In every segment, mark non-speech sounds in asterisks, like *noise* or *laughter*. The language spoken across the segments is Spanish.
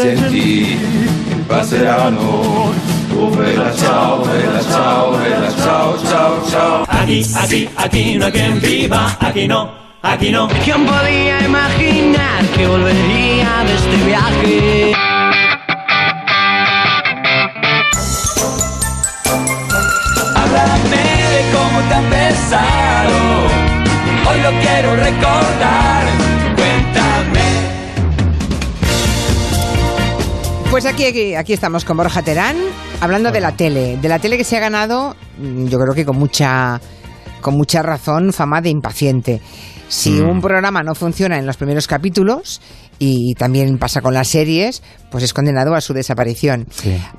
sentì, passeranno. Oh, bella ciao, bella ciao, bella ciao, ciao, ciao. Aquí, aquí, aquí no hay quien viva, aquí no, aquí no. ¿Quién podía imaginar que volvería de este viaje? Háblame de cómo te han besado. Hoy lo quiero recordar. Pues aquí, aquí, aquí estamos con Borja Terán, hablando de la tele, de la tele que se ha ganado, mm, yo creo que con mucha, con mucha razón, fama de impaciente. Si un programa no funciona en los primeros capítulos, y también pasa con las series, pues es condenado a su desaparición.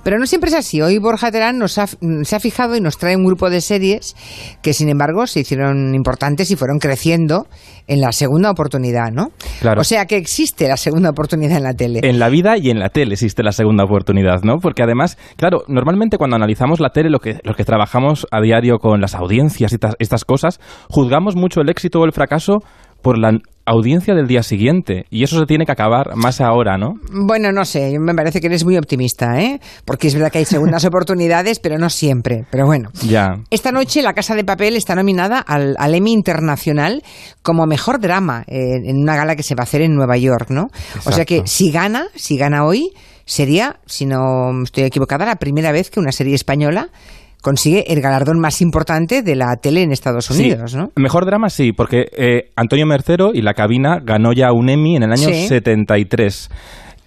Pero no siempre es así. Hoy Borja Terán nos ha, se ha fijado y nos trae un grupo de series que, sin embargo, se hicieron importantes y fueron creciendo en la segunda oportunidad, ¿no? Claro. O sea que existe la segunda oportunidad en la tele. En la vida y en la tele existe la segunda oportunidad, ¿no? Porque además, claro, normalmente cuando analizamos la tele, lo que, los que trabajamos a diario con las audiencias y estas cosas, juzgamos mucho el éxito o el fracaso por la audiencia del día siguiente. Y eso se tiene que acabar más ahora, ¿no? Bueno, no sé, me parece que eres muy optimista, ¿eh? Porque es verdad que hay segundas *laughs* oportunidades, pero no siempre. Pero bueno. Ya. Esta noche La Casa de Papel está nominada al, al Emmy Internacional como mejor drama eh, en una gala que se va a hacer en Nueva York, ¿no? O sea que si gana, si gana hoy, sería, si no estoy equivocada, la primera vez que una serie española consigue el galardón más importante de la tele en Estados Unidos, Sí. ¿no? Mejor drama sí, porque eh, Antonio Mercero y La Cabina ganó ya un Emmy en el año Sí. 73.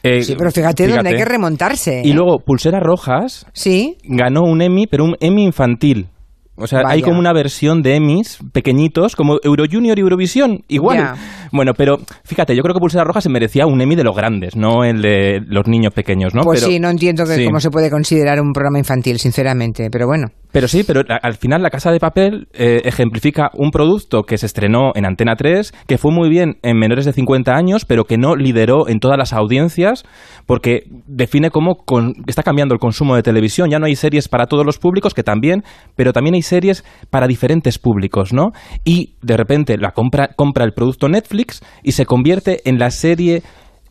Eh, Sí, pero fíjate, dónde hay que remontarse. Y ¿eh? luego Pulseras Rojas Sí. ganó un Emmy, pero un Emmy infantil. O sea, hay como una versión de Emmys pequeñitos, como Euro Junior y Eurovisión, igual. Bueno, pero fíjate, yo creo que Pulsera Roja se merecía un Emmy de los grandes, no el de los niños pequeños, ¿no? Pues Pero- sí, no entiendo que sí. cómo se puede considerar un programa infantil, sinceramente, pero bueno. Pero sí, pero al final La Casa de Papel eh, ejemplifica un producto que se estrenó en Antena 3, que fue muy bien en menores de 50 años, pero que no lideró en todas las audiencias, porque define cómo con- está cambiando el consumo de televisión. Ya no hay series para todos los públicos, que también, pero también hay series para diferentes públicos, ¿no? Y de repente la compra, compra el producto Netflix y se convierte en la serie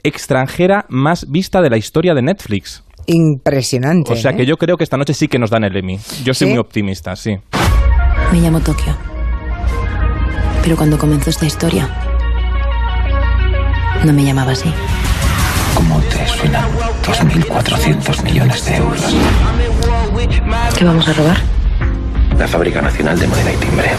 extranjera más vista de la historia de Netflix. Impresionante. O sea que ¿eh? yo creo que esta noche sí que nos dan el Emmy. Yo soy ¿Sí? muy optimista, sí. Me llamo Tokio. Pero cuando comenzó esta historia, no me llamaba así. ¿Cómo te suena? 2.400 millones de euros. ¿Qué vamos a robar? La Fábrica Nacional de Moneda y Timbre.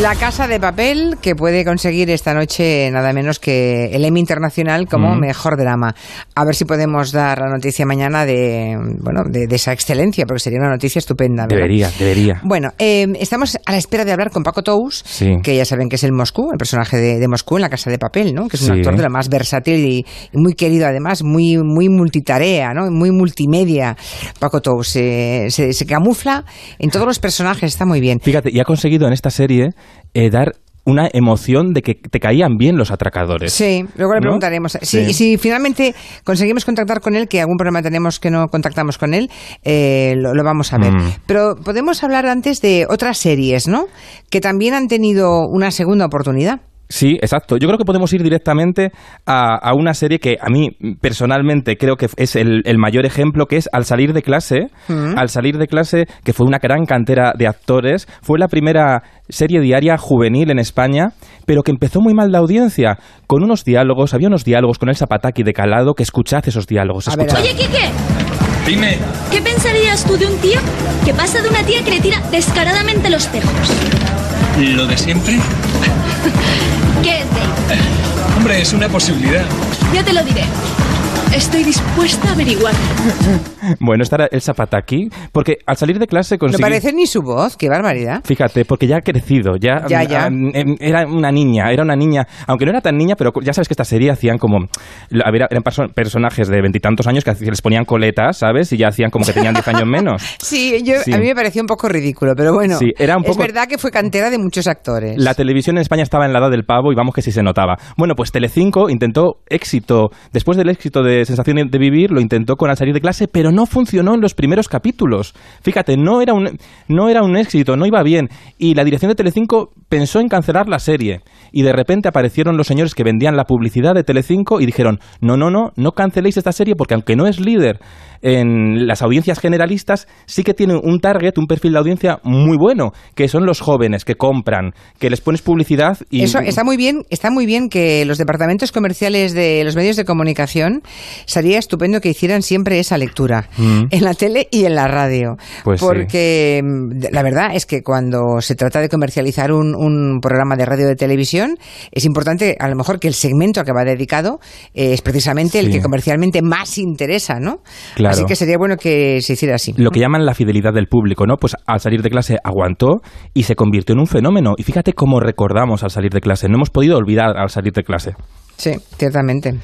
La Casa de Papel, que puede conseguir esta noche nada menos que el Emmy Internacional como Mm. mejor drama. A ver si podemos dar la noticia mañana de, bueno, de, de esa excelencia, porque sería una noticia estupenda. ¿verdad? Debería, debería. Bueno, eh, estamos a la espera de hablar con Paco Tous, Sí. que ya saben que es el Moscú, el personaje de, de Moscú en La Casa de Papel, ¿no? Que es un Sí. actor de lo más versátil y, y muy querido, además, muy, muy multitarea, ¿no? Muy multimedia. Paco Tous eh, se, se camufla en todos los personajes, está muy bien. Fíjate, y ha conseguido en esta serie eh, dar una emoción de que te caían bien los atracadores. Sí, luego le ¿No? preguntaremos. Si, Sí. si finalmente conseguimos contactar con él, que algún problema tenemos que no contactamos con él, eh, lo, lo vamos a ver. Mm. Pero podemos hablar antes de otras series, ¿no? Que también han tenido una segunda oportunidad. Sí, exacto. Yo creo que podemos ir directamente a, a una serie que a mí personalmente creo que es el, el mayor ejemplo, que es Al salir de clase. Mm. Al salir de clase, que fue una gran cantera de actores, fue la primera serie diaria juvenil en España, pero que empezó muy mal la audiencia, con unos diálogos, había unos diálogos con el Zapataki de calado, que escuchad esos diálogos. Escuchad. Oye, Quique, Dime. ¿qué pensarías tú de un tío que pasa de una tía que le tira descaradamente los tejos? Lo de siempre. *laughs* ¿Qué es? Hombre, es una posibilidad. Ya te lo diré. Estoy dispuesta a averiguar. Bueno, esta era el Zapataki, porque al salir de clase No conseguí... parece ni su voz, qué barbaridad. Fíjate, porque ya ha crecido, ya, Ya, ya. mm, em, era una niña, era una niña, aunque no era tan niña, pero ya sabes que esta serie hacían como, eran perso- personajes de veintitantos años que les ponían coletas, ¿sabes? Y ya hacían como que tenían diez años menos. *laughs* Sí, yo, Sí. a mí me pareció un poco ridículo, pero bueno, Sí, era un es poco- verdad que fue cantera de muchos actores. La televisión en España estaba en la edad del pavo y vamos que sí se notaba. Bueno, pues Telecinco intentó éxito, después del éxito de, Sensación de Vivir lo intentó con Al salir de clase, pero no funcionó en los primeros capítulos. Fíjate, no era un, no era un éxito, no iba bien. Y la dirección de Telecinco pensó en cancelar la serie. Y de repente aparecieron los señores que vendían la publicidad de Telecinco y dijeron, no, no, no, no canceléis esta serie porque aunque no es líder en las audiencias generalistas, sí que tiene un target, un perfil de audiencia muy bueno, que son los jóvenes que compran, que les pones publicidad y... Eso está muy bien, está muy bien que los departamentos comerciales de los medios de comunicación sería estupendo que hicieran siempre esa lectura Mm. en la tele y en la radio. Pues porque mm, la verdad es que cuando se trata de comercializar un, un programa de radio de televisión, es importante a lo mejor que el segmento al que va dedicado eh, es precisamente el que comercialmente más interesa, ¿no? Claro. Así que sería bueno que se hiciera así. lo que llaman la fidelidad del público, ¿no? Pues al salir de clase aguantó y se convirtió en un fenómeno. Y fíjate cómo recordamos al salir de clase. No hemos podido olvidar al salir de clase. Sí, ciertamente.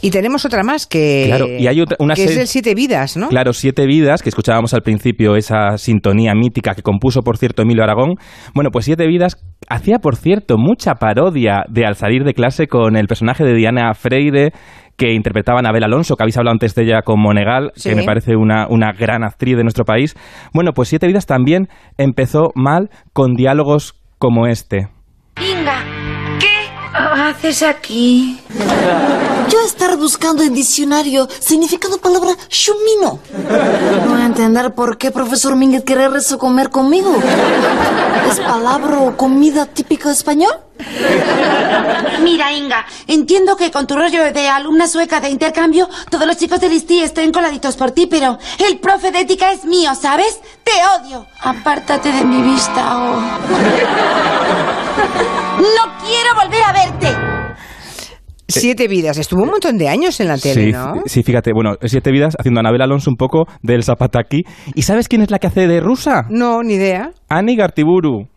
Y tenemos otra más que, Claro, y hay otra- una que es el Siete Vidas, ¿no? Claro, Siete Vidas, que escuchábamos al principio esa sintonía mítica que compuso, por cierto, Emilio Aragón. Bueno, pues Siete Vidas hacía, por cierto, mucha parodia de Al salir de clase con el personaje de Diana Freire que interpretaba a Anabel Alonso, que habéis hablado antes de ella con Monegal, Sí. que me parece una, una gran actriz de nuestro país. Bueno, pues Siete Vidas también empezó mal con diálogos como este. Inga, ¿qué haces aquí? Yo estar buscando en diccionario significado palabra shumino. No voy a entender por qué profesor Mínguez quiere rezo comer conmigo. ¿Es palabra o comida típica español? Mira, Inga, entiendo que con tu rollo de alumna sueca de intercambio, todos los chicos del ISTI estén coladitos por ti, pero el profe de ética es mío, ¿sabes? ¡Te odio! Apártate de mi vista o... ¡No quiero volver a verte! Siete Vidas. Estuvo un montón de años en la tele, sí, ¿no? sí, fíjate, bueno, Siete Vidas haciendo a Anabel Alonso un poco del Zapataki. ¿Y sabes quién es la que hace de rusa? No, ni idea. Ani Gartiburu.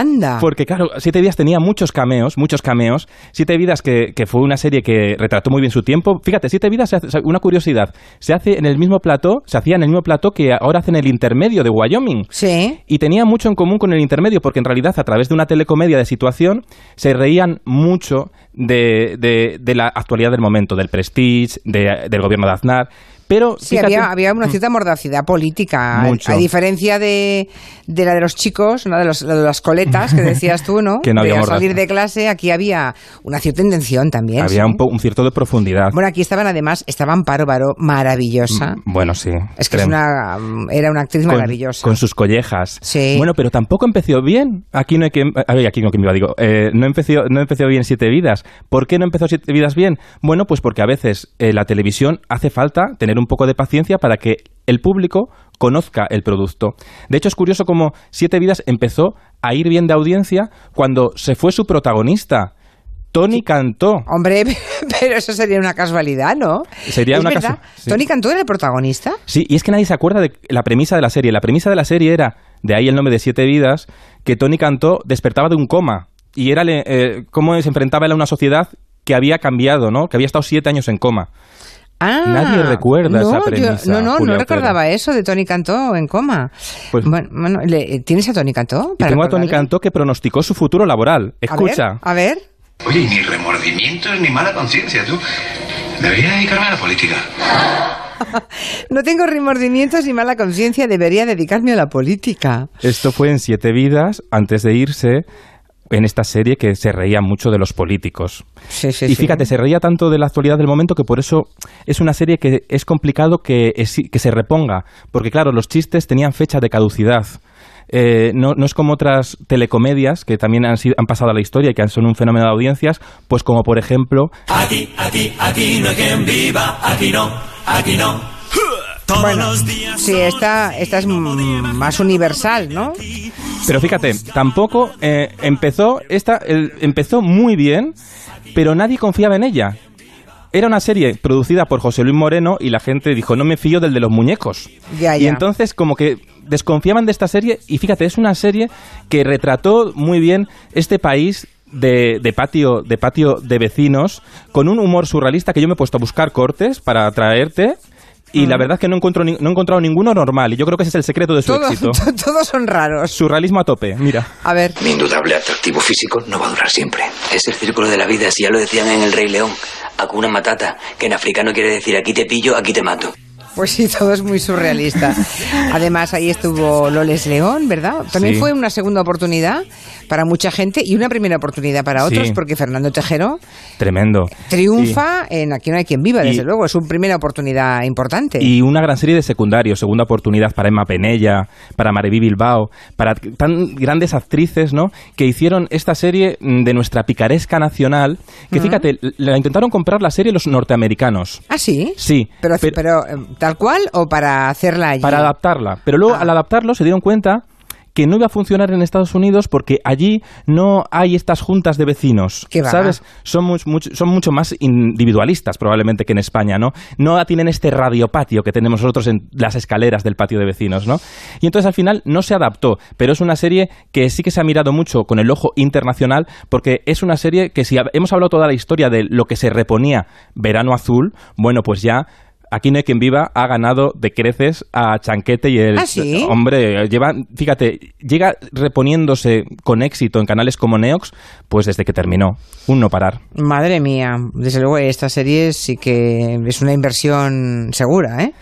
Anda. Porque claro, Siete Vidas tenía muchos cameos, muchos cameos. Siete Vidas que, que fue una serie que retrató muy bien su tiempo. Fíjate, Siete Vidas, se hace- una curiosidad, se hace en el mismo plató, se hacía en el mismo plató que ahora hacen el intermedio de Wyoming. Sí. Y tenía mucho en común con el intermedio, porque en realidad a través de una telecomedia de situación se reían mucho de, de- de la actualidad del momento, del prestige, de- del gobierno de Aznar. Pero Sí, fíjate- había, había una cierta mordacidad política. Mucho. A diferencia de, de la de los chicos, ¿no? de, los, de las coletas que *laughs* decías tú, ¿no? Que no había de mordaza. salir de clase, aquí había una cierta intención también. había sí. un, un cierto de profundidad. Bueno, aquí estaban además, estaban Paro Baró, maravillosa. Bueno, sí. Es que es una, era una actriz con- maravillosa. Con sus collejas. Sí. Bueno, pero tampoco empezó bien. Aquí no hay que. A ver, aquí no que me iba, digo. eh, no, empezó, no empezó bien Siete Vidas. ¿Por qué no empezó Siete Vidas bien? Bueno, pues porque a veces eh, la televisión hace falta tener un poco de paciencia para que el público conozca el producto. De hecho, es curioso cómo Siete Vidas empezó a ir bien de audiencia cuando se fue su protagonista. Tony Cantó. Hombre, *laughs* pero eso sería una casualidad, ¿no? Sería ¿Es una verdad? casu- sí. ¿Tony Cantó era el protagonista? Sí, y es que nadie se acuerda de la premisa de la serie. La premisa de la serie era, de ahí el nombre de Siete Vidas, que Tony Cantó despertaba de un coma. Y era eh, cómo se enfrentaba él a una sociedad que había cambiado, ¿no? Que había estado siete años en coma. Ah, Nadie recuerda no, esa yo- premisa, no, no, Julia no Otero. recordaba eso de Tony Cantó en coma. Pues- bueno, bueno, le- ¿tienes a Tony Cantó? Para tengo a Tony? Cantó que pronosticó su futuro laboral. A ver, Escucha. A ver. Oye, ni remordimientos ni mala conciencia, tú. Debería dedicarme a la política. *laughs* No tengo remordimientos ni mala conciencia, debería dedicarme a la política. Esto fue en Siete Vidas, antes de irse, en esta serie que se reía mucho de los políticos. Sí, sí, y sí. fíjate, se reía tanto de la actualidad del momento que por eso es una serie que es complicado que, es- que se reponga. Porque claro, los chistes tenían fecha de caducidad. Eh, no, no es como otras telecomedias que también han, sido- han pasado a la historia y que son un fenómeno de audiencias, pues como por ejemplo Aquí, aquí, aquí no hay quien viva, aquí no, aquí no. Todos Bueno, los días sí, esta, esta es más universal, ¿no? Pero fíjate, tampoco eh, empezó esta el- empezó muy bien, pero nadie confiaba en ella. Era una serie producida por José Luis Moreno y la gente dijo, no me fío del de los muñecos. Ya, Y entonces como que desconfiaban de esta serie y fíjate, es una serie que retrató muy bien este país de, de patio de patio de vecinos con un humor surrealista que yo me he puesto a buscar cortes para traerte Y la verdad es que no, encuentro ni- no he encontrado ninguno normal. Y yo creo que ese es el secreto de su Todos, éxito. *laughs* todos son raros. Surrealismo a tope, mira. A ver. Mi indudable atractivo físico no va a durar siempre. Es el círculo de la vida, si ya lo decían en El Rey León. Hakuna Matata, que en africano quiere decir aquí te pillo, aquí te mato. Pues sí, todo es muy surrealista. *laughs* Además, ahí estuvo Loles León, ¿verdad? También Sí. fue una segunda oportunidad para mucha gente y una primera oportunidad para otros, Sí. porque Fernando Tejero Tremendo. triunfa en Aquí no hay quien viva, desde Y- luego. Es una primera oportunidad importante. Y una gran serie de secundarios, segunda oportunidad para Emma Penella, para Mareví Bilbao, para tan grandes actrices, ¿no? Que hicieron esta serie mm, de nuestra picaresca nacional, que fíjate, la intentaron comprar la serie los norteamericanos. ¿Ah, sí? Sí, Pero, pero, eh, tal cual o para hacerla allí. para adaptarla. Pero luego, Ah. al adaptarlo, se dieron cuenta que no iba a funcionar en Estados Unidos porque allí no hay estas juntas de vecinos. ¿sabes? Son, mu- mucho, son mucho más individualistas probablemente que en España, ¿no? No tienen este radiopatio que tenemos nosotros en las escaleras del patio de vecinos, ¿no? Y entonces al final no se adaptó, pero es una serie que sí que se ha mirado mucho con el ojo internacional porque es una serie que si hemos hablado toda la historia de lo que se reponía Verano Azul, bueno, pues ya... Aquí no hay quien viva, ha ganado de creces a Chanquete y el ¿Ah, sí? Hombre, lleva, fíjate, llega reponiéndose con éxito en canales como Neox, pues desde que terminó. Un no parar. Madre mía, desde luego esta serie sí que es una inversión segura, ¿eh?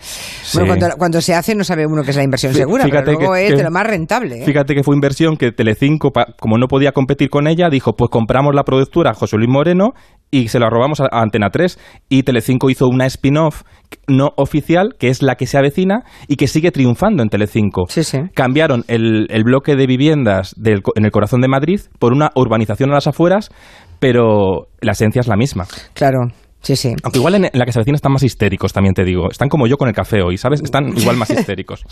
Bueno, cuando, cuando se hace no sabe uno que es la inversión segura, fíjate pero luego que- es que- de lo más rentable. ¿eh? Fíjate que fue inversión que Telecinco, pa- como no podía competir con ella, dijo, pues compramos la productora José Luis Moreno y se la robamos a, Antena 3. Y Telecinco hizo una spin-off no oficial, que es la que se avecina y que sigue triunfando en Telecinco. Sí, sí. Cambiaron el, el bloque de viviendas del en el corazón de Madrid por una urbanización a las afueras, pero la esencia es la misma. Claro, sí, sí. Aunque igual en, la que se avecina están más histéricos, también te digo. Están como yo con el café hoy, ¿sabes? Están igual más *laughs* histéricos.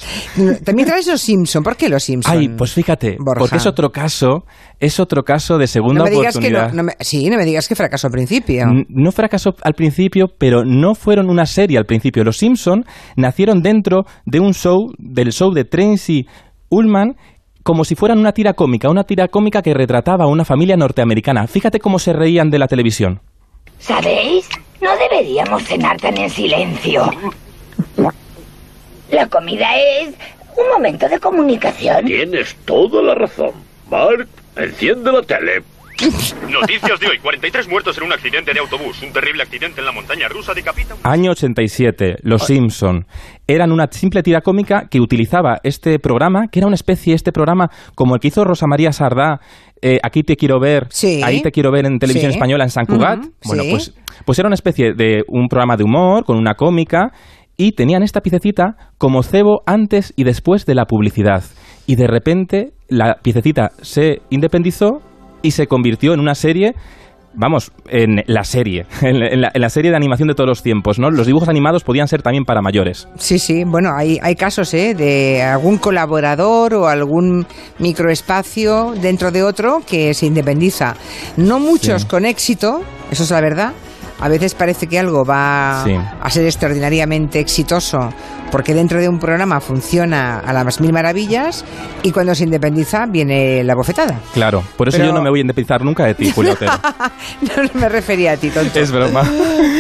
También traes los Simpson. ¿Por qué los Simpson? Ay, pues fíjate, Borja. porque es otro caso, es otro caso de segunda no me digas que oportunidad. no, no me- sí, no me digas que fracasó al principio. N- No fracasó al principio, pero no fueron una serie al principio. Los Simpson nacieron dentro de un show, del show de Tracy Ullman, como si fueran una tira cómica, una tira cómica que retrataba a una familia norteamericana. Fíjate cómo se reían de la televisión. ¿Sabéis? No deberíamos cenar tan en silencio. La comida es un momento de comunicación. Tienes toda la razón. Mark, enciende la tele. Noticias de hoy. 43 muertos en un accidente de autobús. Un terrible accidente en la montaña rusa decapita... Año 87, Los Simpson. Eran una simple tira cómica que utilizaba este programa, que era una especie, este programa, como el que hizo Rosa María Sardá, eh, Aquí te quiero ver, Sí. ahí te quiero ver en televisión Sí. española en San Cugat. Bueno, sí. pues, pues era una especie de un programa de humor con una cómica y tenían esta piececita como cebo antes y después de la publicidad. Y de repente la piececita se independizó y se convirtió en una serie vamos, en la serie, *laughs* en la, en serie de animación de todos los tiempos, ¿no? Los dibujos animados podían ser también para mayores. Sí, sí, bueno, hay, hay casos ¿eh? de algún colaborador o algún microespacio dentro de otro que se independiza. No muchos Sí. con éxito, eso es la verdad. A veces parece que algo va Sí. a ser extraordinariamente exitoso porque dentro de un programa funciona a las mil maravillas y cuando se independiza viene la bofetada. Claro, por eso Pero- yo no me voy a independizar nunca de ti, *laughs* Julio. No, no me refería a ti, tonto. Es broma.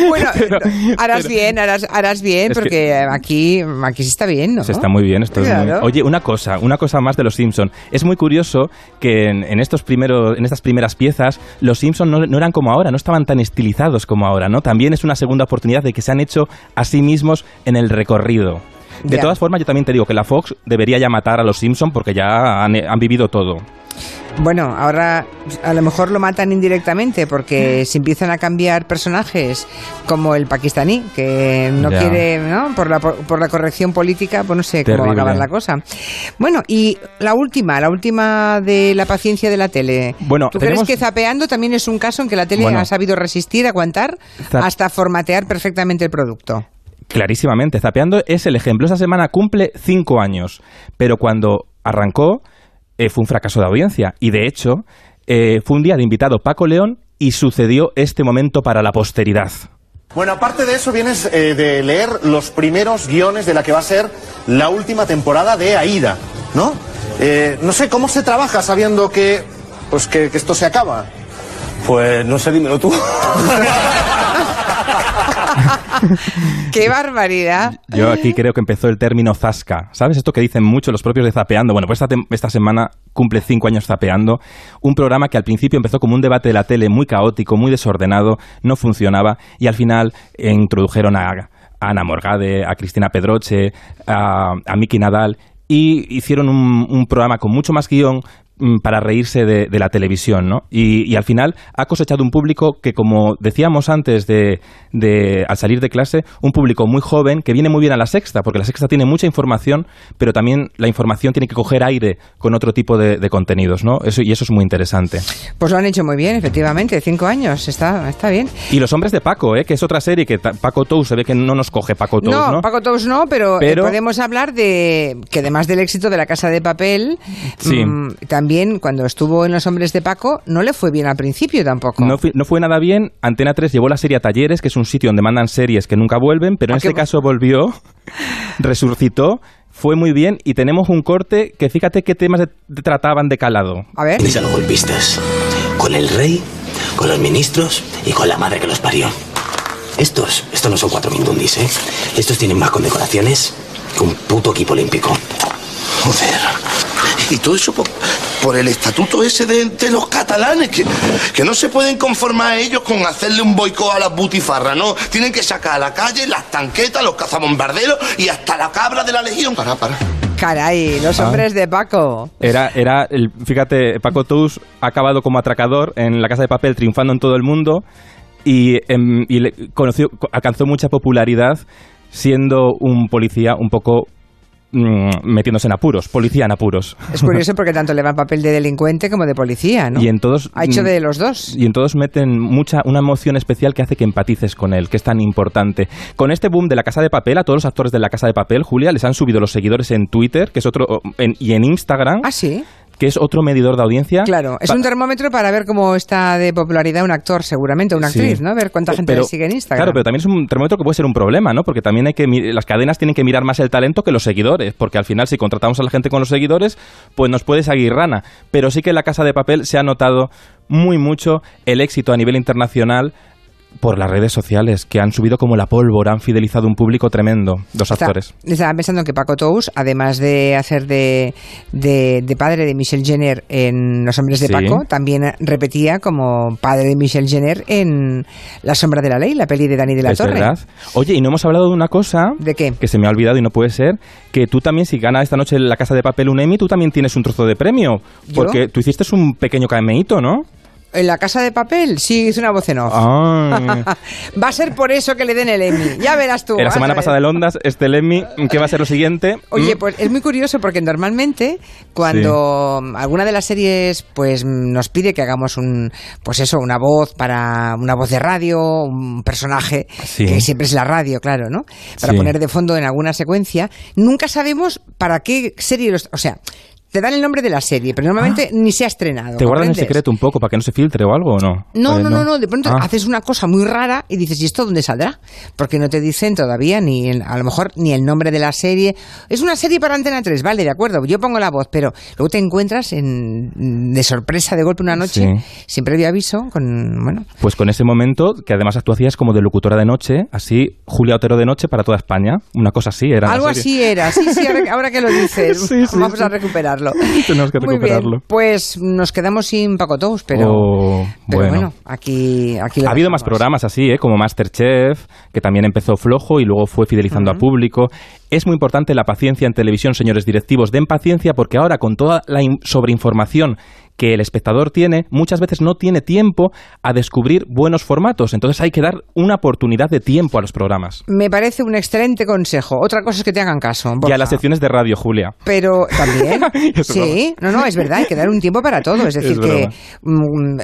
Bueno, *laughs* Pero- harás pero- bien, harás, harás bien, porque aquí, aquí sí está bien, ¿no? Se está muy bien, esto es muy- Claro. Oye, una cosa, una cosa más de los Simpson. Es muy curioso que en, en estos primeros, en estas primeras piezas, los Simpson no, no eran como ahora, no estaban tan estilizados como ahora, ¿no? También es una segunda oportunidad de que se han hecho a sí mismos en el recorrido. De Ya. todas formas, yo también te digo que la Fox debería ya matar a los Simpson porque ya han, han vivido todo. Bueno, ahora a lo mejor lo matan indirectamente porque si empiezan a cambiar personajes como el pakistaní, que no Ya. quiere, ¿no? Por la, por la corrección política, pues no sé cómo va a acabar la cosa. Bueno, y la última, la última de la paciencia de la tele. Bueno, ¿Tú tenemos- crees que zapeando también es un caso en que la tele Bueno. ha sabido resistir, aguantar, Zap- hasta formatear perfectamente el producto? Clarísimamente, Zapeando es el ejemplo. Esta semana cumple cinco años, pero cuando arrancó eh, fue un fracaso de audiencia. Y de hecho, eh, fue un día de invitado Paco León y sucedió este momento para la posteridad. Bueno, aparte de eso, vienes eh, de leer los primeros guiones de la que va a ser la última temporada de Aida, ¿no? Eh, no sé, ¿cómo se trabaja sabiendo que, pues que, que esto se acaba? Pues no sé, dímelo tú. *laughs* *laughs* ¡Qué barbaridad! Yo aquí creo que empezó el término zasca. ¿Sabes esto que dicen mucho los propios de Zapeando? Bueno, pues esta, semana cumple cinco años Zapeando. Un programa que al principio empezó como un debate de la tele muy caótico, muy desordenado, no funcionaba y al final introdujeron a, a Ana Morgade, a Cristina Pedroche, a, a Miki Nadal y hicieron un, un programa con mucho más guion para reírse de, de la televisión, ¿no? Y, y al final ha cosechado un público que, como decíamos antes de, de- al salir de clase, un público muy joven que viene muy bien a la sexta, porque la sexta tiene mucha información, pero también la información tiene que coger aire con otro tipo de, de contenidos, ¿no? Eso, y eso es muy interesante. Pues lo han hecho muy bien, efectivamente. Cinco años, está, está bien. Y Los Hombres de Paco, ¿eh? que es otra serie que Paco Tou se ve que no nos coge Paco Tou, No, ¿no? Paco Tous no, pero, Pero- podemos hablar de que además del éxito de la Casa de Papel, Sí. mm, también cuando estuvo en Los Hombres de Paco no le fue bien al principio tampoco. No, fui- no fue nada bien. Antena 3 llevó la serie a Talleres, que es un sitio donde mandan series que nunca vuelven, pero en este caso volvió, *laughs* resucitó, fue muy bien y tenemos un corte que fíjate qué temas de- de trataban de calado. A ver. Golpistas. Con el rey, con los ministros y con la madre que los parió. Estos, estos no son cuatro mindundis, ¿eh? Estos tienen más condecoraciones que un puto equipo olímpico. Joder. Y todo eso por, por el estatuto ese de, de los catalanes, que, que no se pueden conformar ellos con hacerle un boicot a las butifarras, ¿no? Tienen que sacar a la calle las tanquetas, los cazabombarderos y hasta la cabra de la legión. Para, para. Caray, Los Ah. Hombres de Paco. Era, era el, fíjate, Paco Tous ha acabado como atracador en la casa de papel, triunfando en todo el mundo y, em, y le- conoció, co- alcanzó mucha popularidad siendo un policía un poco mm, metiéndose en apuros, policía en apuros. Es curioso porque tanto le va el papel de delincuente como de policía, ¿no? Y en todos Ha hecho mm, de los dos. Y en todos meten mucha una emoción especial que hace que empatices con él, que es tan importante. Con este boom de la Casa de Papel, a todos los actores de la Casa de Papel, Julia, les han subido los seguidores en Twitter, que es otro en- y en Instagram. Ah, sí. Que es otro medidor de audiencia. Claro, es un termómetro para ver cómo está de popularidad un actor, seguramente, una Sí. actriz, ¿no? Ver cuánta gente Pero- le sigue en Instagram. Claro, pero también es un termómetro que puede ser un problema, ¿no? Porque también hay que las cadenas tienen que mirar más el talento que los seguidores, porque al final si contratamos a la gente con los seguidores, pues nos puede seguir rana. Pero sí que en la Casa de Papel se ha notado muy mucho el éxito a nivel internacional por las redes sociales, que han subido como la pólvora, han fidelizado un público tremendo, los Está- actores. Estaba pensando que Paco Tous, además de hacer de, de, de padre de Michelle Jenner en Los Hombres de Sí. Paco, también repetía como padre de Michelle Jenner en La Sombra de la Ley, la peli de Dani de la es Torre. verdad. Oye, y no hemos hablado de una cosa ¿De qué? que se me ha olvidado y no puede ser, que tú también, si gana esta noche la Casa de Papel un Emmy, tú también tienes un trozo de premio. ¿Yo? Porque tú hiciste un pequeño cameíto, ¿no? ¿En la casa de papel? Sí, hizo una voz en off. Ay. *laughs* Va a ser por eso que le den el Emmy. Ya verás tú. La semana pasada el Ondas, este el Emmy, ¿qué va a ser lo siguiente? Oye, Mm, pues es muy curioso porque normalmente cuando alguna de las series pues nos pide que hagamos un pues eso, una voz para una voz de radio, un personaje Sí. que siempre es la radio, claro, ¿no? Para Sí. poner de fondo en alguna secuencia, nunca sabemos para qué serie los, o sea, te dan el nombre de la serie, pero normalmente ni se ha estrenado. Ah. ¿Te guardan el secreto un poco para que no se filtre o algo o no? No, Eh, no, no, no, de pronto Ah. haces una cosa muy rara y dices, ¿y esto dónde saldrá? Porque no te dicen todavía ni, el- a lo mejor, ni el nombre de la serie. Es una serie para Antena 3, vale, de acuerdo, yo pongo la voz, pero luego te encuentras en, de sorpresa de golpe una noche, Sí. sin previo aviso, con, bueno, Pues con ese momento, que además tú hacías como de locutora de noche, así, Julia Otero de noche para toda España. Una cosa así era. algo así era, sí, sí, ahora, ahora que lo dices, *laughs* Sí, sí, vamos a recuperarlo. *laughs* Tenemos que Muy recuperarlo. bien, pues nos quedamos sin Paco Tous, pero, Oh, pero bueno. bueno. aquí, aquí lo Ha habido más programas así, ¿eh? como Masterchef, que también empezó flojo y luego fue fidelizando a público. Es muy importante la paciencia en televisión, señores directivos. Den paciencia porque ahora con toda la in- sobreinformación que el espectador tiene, muchas veces no tiene tiempo a descubrir buenos formatos. Entonces hay que dar una oportunidad de tiempo a los programas. Me parece un excelente consejo. Otra cosa es que te hagan caso. Y a las secciones de radio, Julia. Pero *laughs* también, sí, no, no, es verdad, hay que dar un tiempo para todo. Es decir, Es que mm,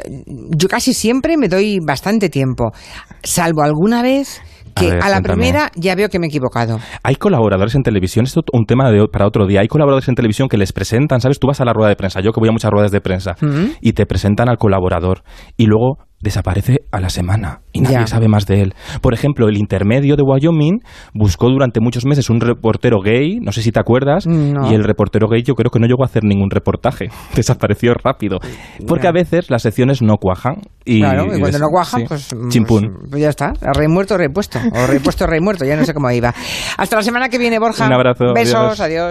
yo casi siempre me doy bastante tiempo, salvo alguna vez que A ver, a, la cuéntame. primera ya veo que me he equivocado. Hay colaboradores en televisión, esto es un tema de, para otro día. Hay colaboradores en televisión que les presentan, ¿sabes? Tú vas a la rueda de prensa, yo que voy a muchas ruedas de prensa, y te presentan al colaborador. Y luego desaparece a la semana y nadie Ya. sabe más de él. Por ejemplo, el intermedio de Wyoming buscó durante muchos meses un reportero gay, no sé si te acuerdas, No. y el reportero gay yo creo que no llegó a hacer ningún reportaje, *laughs* desapareció rápido. Porque Ya. a veces las secciones no cuajan. Y, claro, y cuando no cuajan, sí. pues, mm, Chimpún. pues, ya está. Rey muerto, rey puesto. O rey puesto, rey muerto. Ya no sé cómo iba. Hasta la semana que viene, Borja. Un abrazo, Besos, adiós. adiós.